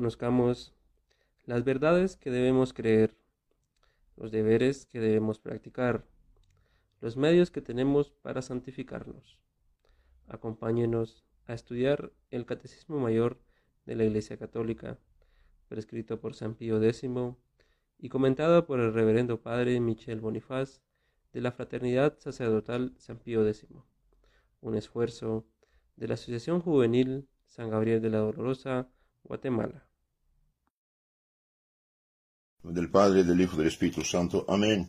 conozcamos las verdades que debemos creer, los deberes que debemos practicar, los medios que tenemos para santificarnos. Acompáñenos a estudiar el Catecismo Mayor de la Iglesia Católica, prescrito por San Pío X y comentado por el Reverendo Padre Michel Bonifaz de la Fraternidad Sacerdotal San Pío X, un esfuerzo de la Asociación Juvenil San Gabriel de la Dolorosa, Guatemala. Del Padre, del Hijo del Espíritu Santo. Amén.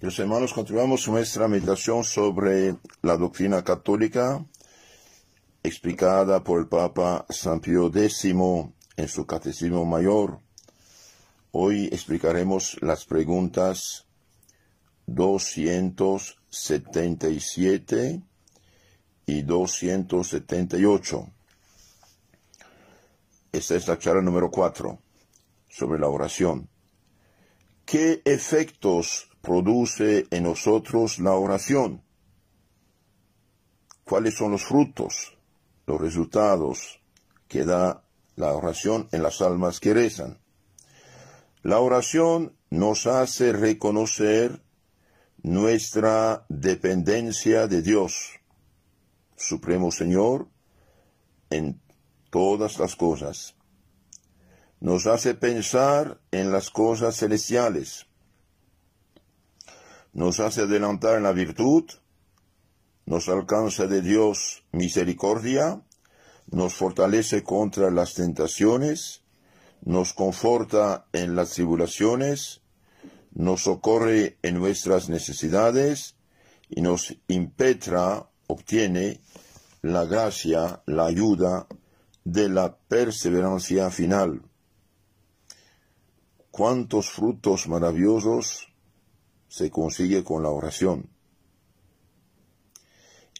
Los hermanos, continuamos nuestra meditación sobre la doctrina católica explicada por el Papa San Pío X en su Catecismo Mayor. Hoy explicaremos las preguntas 277 y 278. Esta es la charla número 4 sobre la oración. ¿Qué efectos produce en nosotros la oración? ¿Cuáles son los frutos, los resultados que da la oración en las almas que rezan? La oración nos hace reconocer nuestra dependencia de Dios, Supremo Señor, en todas las cosas. Nos hace pensar en las cosas celestiales. Nos hace adelantar en la virtud. Nos alcanza de Dios misericordia. Nos fortalece contra las tentaciones. Nos conforta en las tribulaciones. Nos socorre en nuestras necesidades y nos impetra, obtiene la gracia, la ayuda de la perseverancia final. Cuántos frutos maravillosos se consigue con la oración.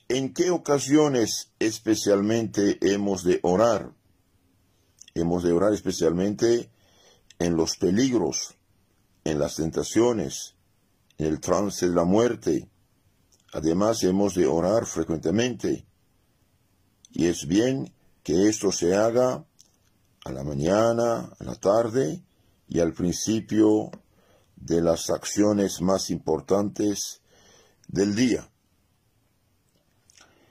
¿En qué ocasiones especialmente hemos de orar? Hemos de orar especialmente en los peligros, en las tentaciones, en el trance de la muerte. Además hemos de orar frecuentemente. Y es bien que esto se haga a la mañana, a la tarde y al principio de las acciones más importantes del día.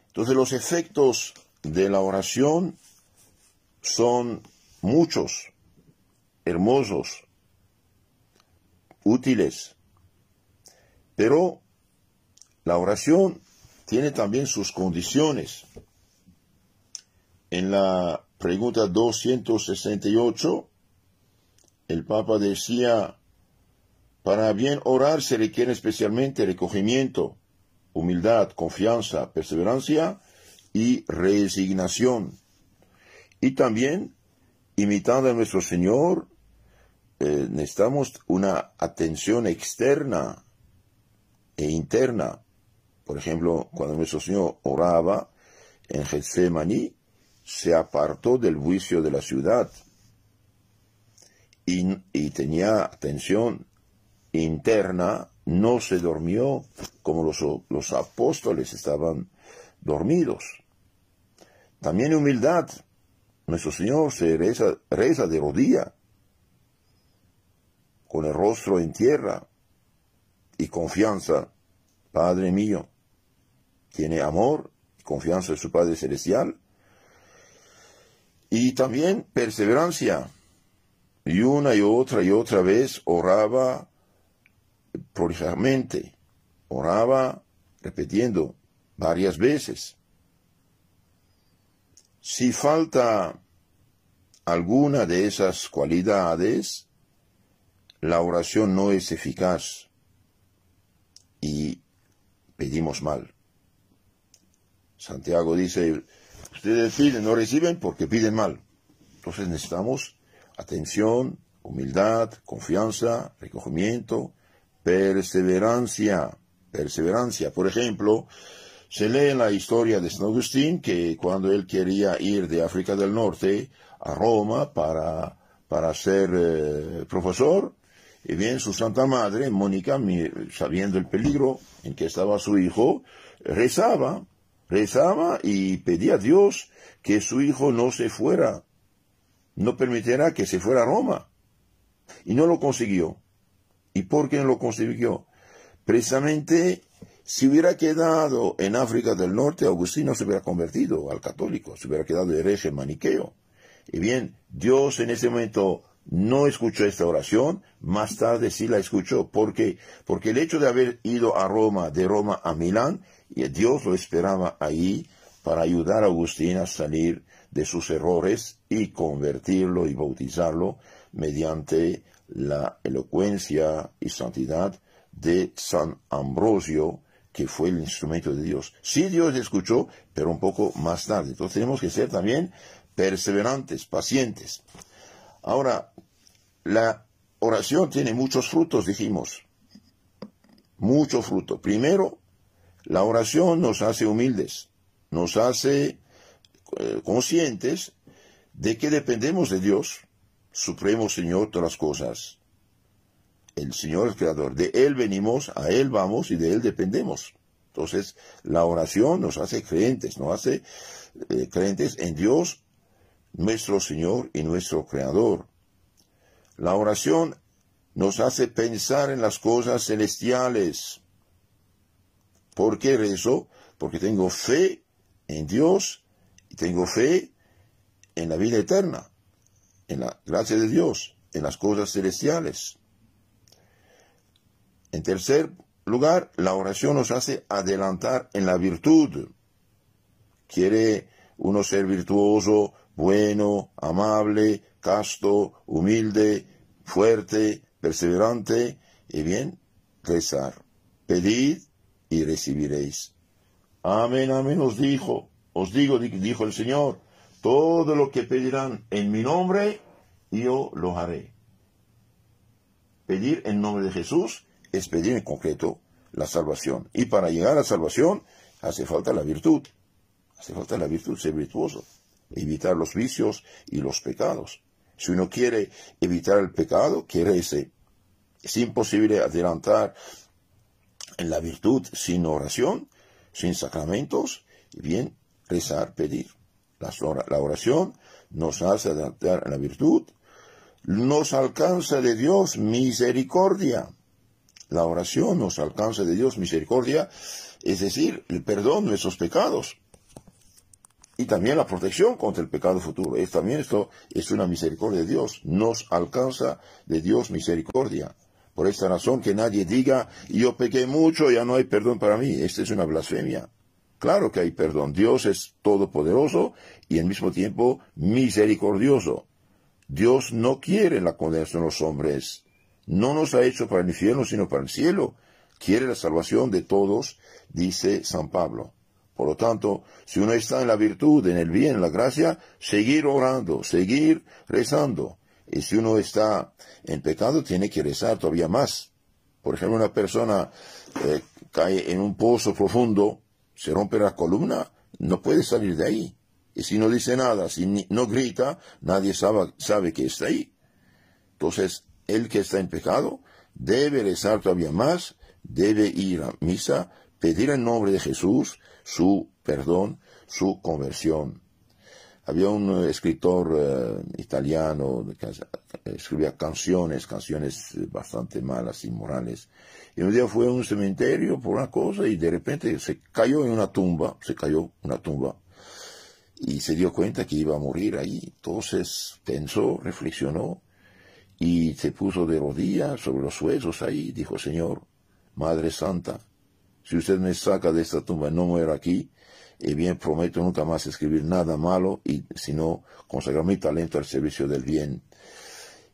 Entonces los efectos de la oración son muchos, hermosos, útiles, pero la oración tiene también sus condiciones. En la pregunta 268, el Papa decía, para bien orar se requiere especialmente recogimiento, humildad, confianza, perseverancia y resignación. Y también, imitando a nuestro Señor, eh, necesitamos una atención externa e interna. Por ejemplo, cuando nuestro Señor oraba en Getsemaní, se apartó del juicio de la ciudad y, tenía atención interna, no se durmió como los, los apóstoles estaban dormidos. También humildad. Nuestro Señor se reza, reza de rodilla, con el rostro en tierra y confianza. Padre mío, tiene amor y confianza en su Padre Celestial y también perseverancia. Y una y otra y otra vez oraba prolijamente, oraba repitiendo varias veces. Si falta alguna de esas cualidades, la oración no es eficaz y pedimos mal. Santiago dice, Ustedes piden, no reciben porque piden mal. Entonces necesitamos atención, humildad, confianza, recogimiento, perseverancia, perseverancia. Por ejemplo, se lee en la historia de San Agustín que cuando él quería ir de África del Norte a Roma para, para ser eh, profesor, y bien su Santa Madre, Mónica, sabiendo el peligro en que estaba su hijo, rezaba rezaba y pedía a Dios que su hijo no se fuera no permitirá que se fuera a Roma. Y no lo consiguió. ¿Y por qué no lo consiguió? Precisamente si hubiera quedado en África del Norte, Agustín no se hubiera convertido al católico, se hubiera quedado hereje maniqueo. Y bien, Dios en ese momento no escuchó esta oración, más tarde sí la escuchó. ¿Por qué? Porque el hecho de haber ido a Roma, de Roma a Milán, Dios lo esperaba ahí para ayudar a Agustín a salir de sus errores y convertirlo y bautizarlo mediante la elocuencia y santidad de San Ambrosio, que fue el instrumento de Dios. Sí, Dios escuchó, pero un poco más tarde. Entonces tenemos que ser también perseverantes, pacientes. Ahora, la oración tiene muchos frutos, dijimos. Mucho fruto. Primero, la oración nos hace humildes, nos hace eh, conscientes de que dependemos de Dios, Supremo Señor de las cosas. El Señor es creador. De Él venimos, a Él vamos y de Él dependemos. Entonces, la oración nos hace creyentes, nos hace eh, creyentes en Dios, nuestro Señor y nuestro Creador. La oración nos hace pensar en las cosas celestiales. ¿Por qué rezo? Porque tengo fe en Dios tengo fe en la vida eterna, en la gracia de Dios, en las cosas celestiales. En tercer lugar, la oración nos hace adelantar en la virtud. Quiere uno ser virtuoso, bueno, amable, casto, humilde, fuerte, perseverante, y bien, rezar. Pedid y recibiréis. Amén, amén, os dijo, os digo, dijo el Señor, todo lo que pedirán en mi nombre, yo lo haré. Pedir en nombre de Jesús es pedir en concreto la salvación. Y para llegar a la salvación hace falta la virtud. Hace falta la virtud, ser virtuoso. Evitar los vicios y los pecados. Si uno quiere evitar el pecado, quiere ese. Es imposible adelantar en la virtud sin oración, sin sacramentos, bien rezar, pedir. La oración nos hace adelantar en la virtud, nos alcanza de Dios misericordia. La oración nos alcanza de Dios misericordia, es decir, el perdón de nuestros pecados y también la protección contra el pecado futuro. Es, también esto es una misericordia de Dios. Nos alcanza de Dios misericordia. Por esta razón que nadie diga, yo pequé mucho, ya no hay perdón para mí. Esta es una blasfemia. Claro que hay perdón. Dios es todopoderoso y al mismo tiempo misericordioso. Dios no quiere la condenación de los hombres. No nos ha hecho para el infierno, sino para el cielo. Quiere la salvación de todos, dice San Pablo. Por lo tanto, si uno está en la virtud, en el bien, en la gracia, seguir orando, seguir rezando. Y si uno está en pecado, tiene que rezar todavía más. Por ejemplo, una persona eh, cae en un pozo profundo, se rompe la columna, no puede salir de ahí. Y si no dice nada, si no grita, nadie sabe, sabe que está ahí. Entonces, el que está en pecado debe rezar todavía más, debe ir a misa, pedir en nombre de Jesús su perdón, su conversión. Había un eh, escritor eh, italiano que escribía canciones, canciones bastante malas, inmorales. Y un día fue a un cementerio por una cosa y de repente se cayó en una tumba, se cayó una tumba. Y se dio cuenta que iba a morir ahí. Entonces pensó, reflexionó y se puso de rodillas sobre los huesos ahí. Dijo, Señor, Madre Santa, si usted me saca de esta tumba no muero aquí, y bien prometo nunca más escribir nada malo, y sino consagrar mi talento al servicio del bien.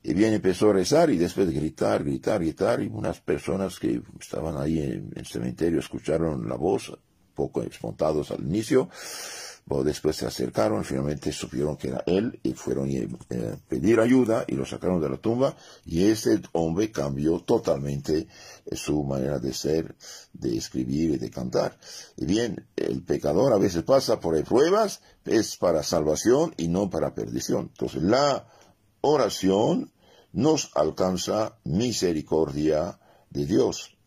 Y bien empezó a rezar y después de gritar, gritar, gritar, y unas personas que estaban ahí en el cementerio escucharon la voz, poco espontados al inicio, después se acercaron, finalmente supieron que era él y fueron a eh, pedir ayuda y lo sacaron de la tumba y ese hombre cambió totalmente eh, su manera de ser, de escribir y de cantar. Y bien, el pecador a veces pasa por pruebas, es para salvación y no para perdición. Entonces la oración nos alcanza misericordia de Dios.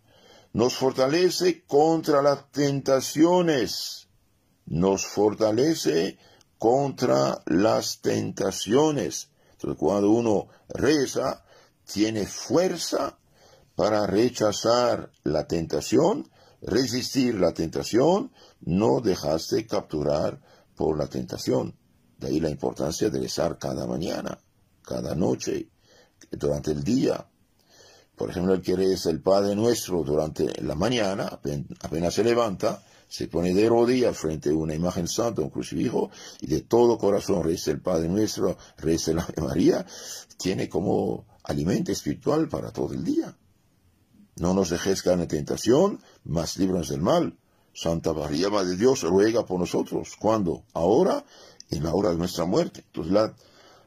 Nos fortalece contra las tentaciones nos fortalece contra las tentaciones. Entonces, cuando uno reza, tiene fuerza para rechazar la tentación, resistir la tentación, no dejarse capturar por la tentación. De ahí la importancia de rezar cada mañana, cada noche, durante el día. Por ejemplo, el que reza el Padre Nuestro durante la mañana, apenas se levanta, se pone de rodillas frente a una imagen santa, un crucifijo, y de todo corazón reza el Padre Nuestro, reza la María, tiene como alimento espiritual para todo el día. No nos dejes caer en tentación, mas líbranos del mal. Santa María, Madre de Dios, ruega por nosotros. ¿Cuándo? Ahora, en la hora de nuestra muerte. Entonces,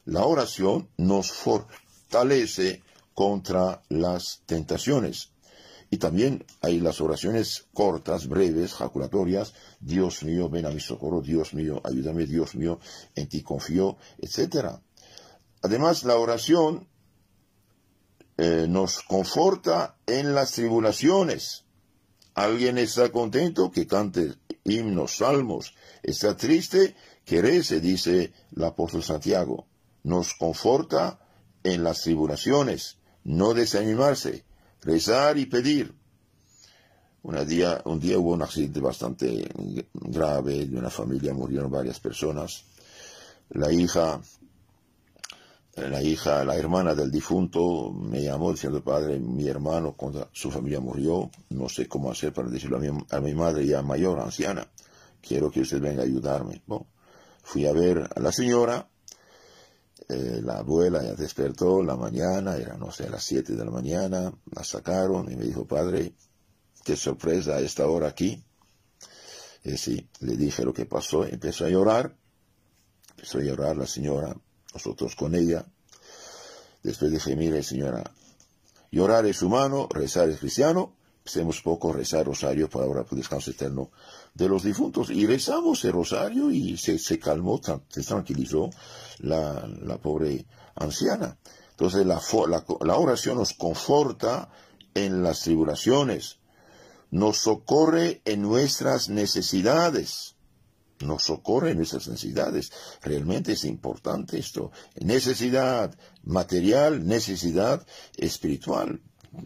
la oración nos fortalece contra las tentaciones. Y también hay las oraciones cortas, breves, jaculatorias. Dios mío, ven a mi socorro. Dios mío, ayúdame. Dios mío, en ti confío, etc. Además, la oración eh, nos conforta en las tribulaciones. Alguien está contento que cante himnos, salmos. Está triste que rece, dice el apóstol Santiago. Nos conforta en las tribulaciones. No desanimarse, rezar y pedir. día, un día hubo un accidente bastante grave de una familia, murieron varias personas. La hija la hija, la hermana del difunto me llamó diciendo, padre, mi hermano, cuando su familia murió, no sé cómo hacer para decirlo a mi, madre ya mayor, anciana, quiero que usted venga a ayudarme. Fui a ver a la señora, eh, la abuela ya despertó la mañana, era no sé, a las 7 de la mañana, la sacaron y me dijo, padre, qué sorpresa a esta hora aquí. Y sí, le dije lo que pasó, empezó a llorar, empezó a llorar la señora, nosotros con ella. Después dije, mire señora, llorar es humano, rezar es cristiano, hacemos poco rezar rosario para ahora por descanso eterno de los difuntos. Y rezamos el rosario y se, se calmó, se tranquilizó la, la pobre anciana. Entonces la, la, la oración nos conforta en las tribulaciones, nos socorre en nuestras necesidades nos socorre en esas necesidades. Realmente es importante esto. Necesidad material, necesidad espiritual.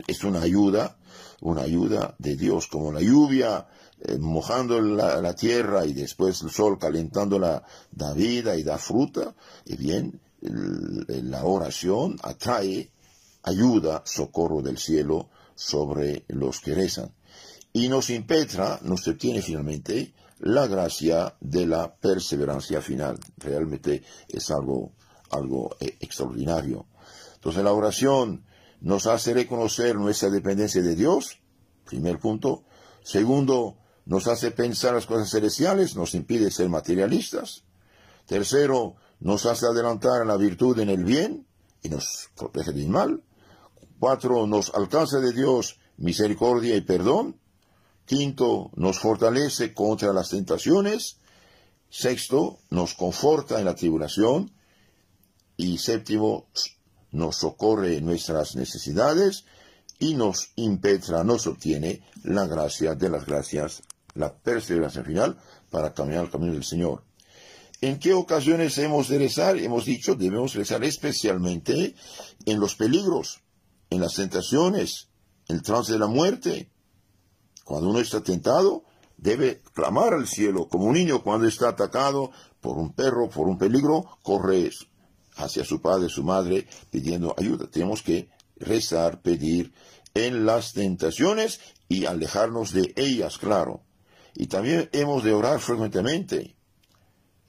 Es una ayuda, una ayuda de Dios, como la lluvia eh, mojando la, tierra y después el sol calentando la, da vida y da fruta. Y bien, la oración atrae ayuda, socorro del cielo sobre los que rezan. Y nos impetra, nos obtiene finalmente la gracia de la perseverancia final. Realmente es algo, algo eh, extraordinario. Entonces la oración nos hace reconocer nuestra dependencia de Dios, primer punto. Segundo, nos hace pensar las cosas celestiales, nos impide ser materialistas. Tercero, nos hace adelantar la virtud en el bien y nos protege del mal. Cuatro, nos alcanza de Dios misericordia y perdón. Quinto, nos fortalece contra las tentaciones. Sexto, nos conforta en la tribulación. Y séptimo, nos socorre en nuestras necesidades y nos impetra, nos obtiene la gracia de las gracias, la perseverancia final para caminar el camino del Señor. ¿En qué ocasiones hemos de rezar? Hemos dicho, debemos rezar especialmente en los peligros, en las tentaciones, en el trance de la muerte, cuando uno está tentado, debe clamar al cielo, como un niño cuando está atacado por un perro, por un peligro, corre hacia su padre, su madre, pidiendo ayuda. Tenemos que rezar, pedir en las tentaciones y alejarnos de ellas, claro. Y también hemos de orar frecuentemente.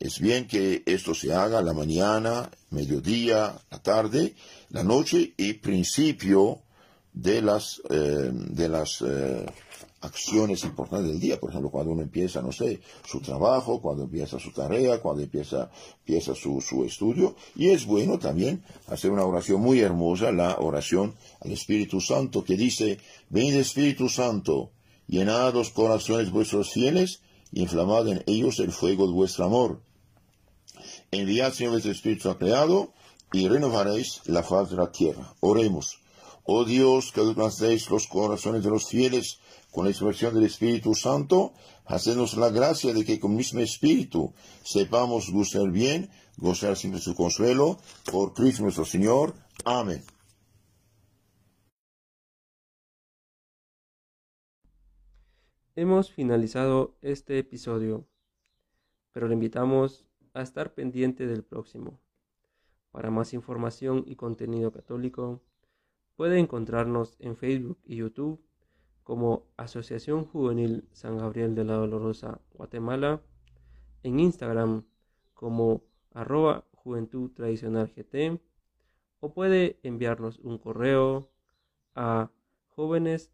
Es bien que esto se haga la mañana, mediodía, la tarde, la noche y principio de las, eh, de las eh, acciones importantes del día. Por ejemplo, cuando uno empieza, no sé, su trabajo, cuando empieza su tarea, cuando empieza, empieza su, su estudio. Y es bueno también hacer una oración muy hermosa, la oración al Espíritu Santo, que dice, ven Espíritu Santo, llenad los corazones vuestros fieles y inflamad en ellos el fuego de vuestro amor. Enviad, Señor, vuestro Espíritu ha creado y renovaréis la faz de la tierra. Oremos. Oh Dios, que alcancéis los corazones de los fieles con la expresión del Espíritu Santo, hacednos la gracia de que con mismo Espíritu sepamos gustar bien gozar siempre su consuelo. Por Cristo nuestro Señor. Amén. Hemos finalizado este episodio, pero le invitamos a estar pendiente del próximo. Para más información y contenido católico, puede encontrarnos en Facebook y YouTube como Asociación Juvenil San Gabriel de la Dolorosa Guatemala, en Instagram como arroba Juventud Tradicional GT, o puede enviarnos un correo a jóvenes